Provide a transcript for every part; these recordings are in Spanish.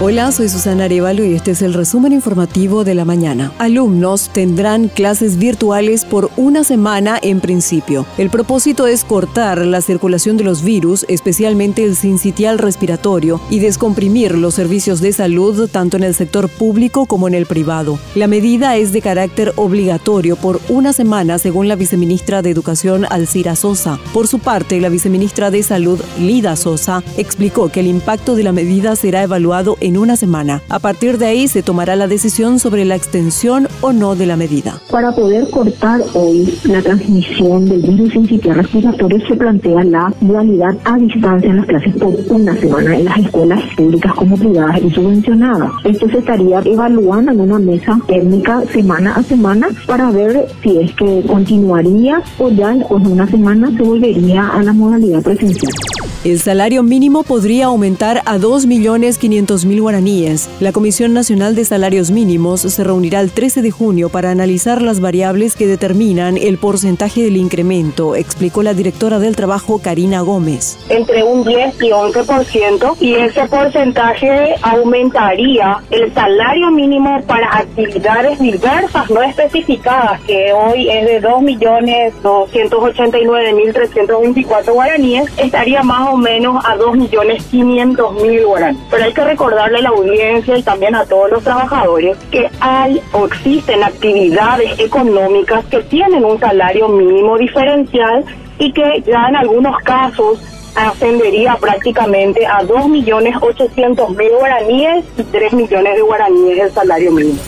Hola, soy Susana Arevalo y este es el resumen informativo de la mañana. Alumnos tendrán clases virtuales por una semana en principio. El propósito es cortar la circulación de los virus, especialmente el sincitial respiratorio, y descomprimir los servicios de salud tanto en el sector público como en el privado. La medida es de carácter obligatorio por una semana, según la viceministra de Educación Alcira Sosa. Por su parte, la viceministra de Salud, Lida Sosa, explicó que el impacto de la medida será evaluado en en una semana. A partir de ahí se tomará la decisión sobre la extensión o no de la medida. Para poder cortar hoy la transmisión del virus incitial respiratorio se plantea la modalidad a distancia en las clases por una semana en las escuelas públicas como privadas y subvencionadas. Esto se estaría evaluando en una mesa técnica semana a semana para ver si es que continuaría o ya de una semana se volvería a la modalidad presencial. El salario mínimo podría aumentar a 2.500.000 guaraníes. La Comisión Nacional de Salarios Mínimos se reunirá el 13 de junio para analizar las variables que determinan el porcentaje del incremento, explicó la directora del trabajo Karina Gómez. Entre un 10 y 11% y ese porcentaje aumentaría el salario mínimo para actividades diversas no especificadas, que hoy es de 2.289.324 guaraníes, estaría más o menos a 2.500.000 guaraníes. Pero hay que recordarle a la audiencia y también a todos los trabajadores que hay o existen actividades económicas que tienen un salario mínimo diferencial y que ya en algunos casos ascendería prácticamente a 2.800.000 guaraníes y 3 millones de guaraníes el salario mínimo.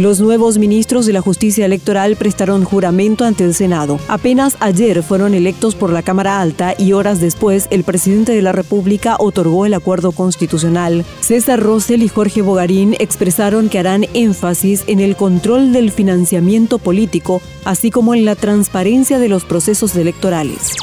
Los nuevos ministros de la Justicia Electoral prestaron juramento ante el Senado. Apenas ayer fueron electos por la Cámara Alta y horas después el presidente de la República otorgó el acuerdo constitucional. César Rosell y Jorge Bogarín expresaron que harán énfasis en el control del financiamiento político, así como en la transparencia de los procesos electorales.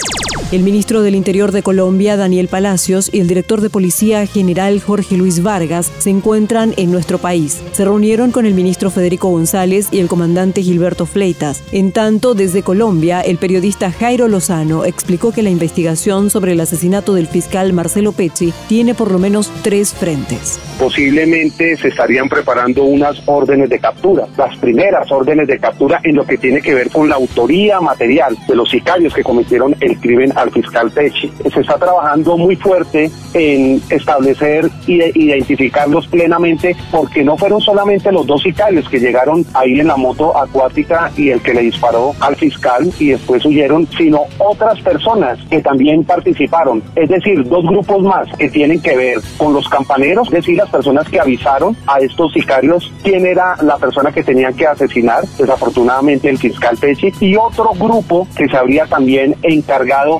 El ministro del Interior de Colombia, Daniel Palacios, y el director de Policía General Jorge Luis Vargas se encuentran en nuestro país. Se reunieron con el ministro Federico González y el comandante Gilberto Fleitas. En tanto, desde Colombia, el periodista Jairo Lozano explicó que la investigación sobre el asesinato del fiscal Marcelo Pecci tiene por lo menos tres frentes. Posiblemente se estarían preparando unas órdenes de captura, las primeras órdenes de captura en lo que tiene que ver con la autoría material de los sicarios que cometieron el crimen al fiscal Pechi. Se está trabajando muy fuerte en establecer y identificarlos plenamente porque no fueron solamente los dos sicarios que llegaron ahí en la moto acuática y el que le disparó al fiscal y después huyeron, sino otras personas que también participaron. Es decir, dos grupos más que tienen que ver con los campaneros, es decir, las personas que avisaron a estos sicarios quién era la persona que tenían que asesinar, desafortunadamente el fiscal Pechi, y otro grupo que se habría también encargado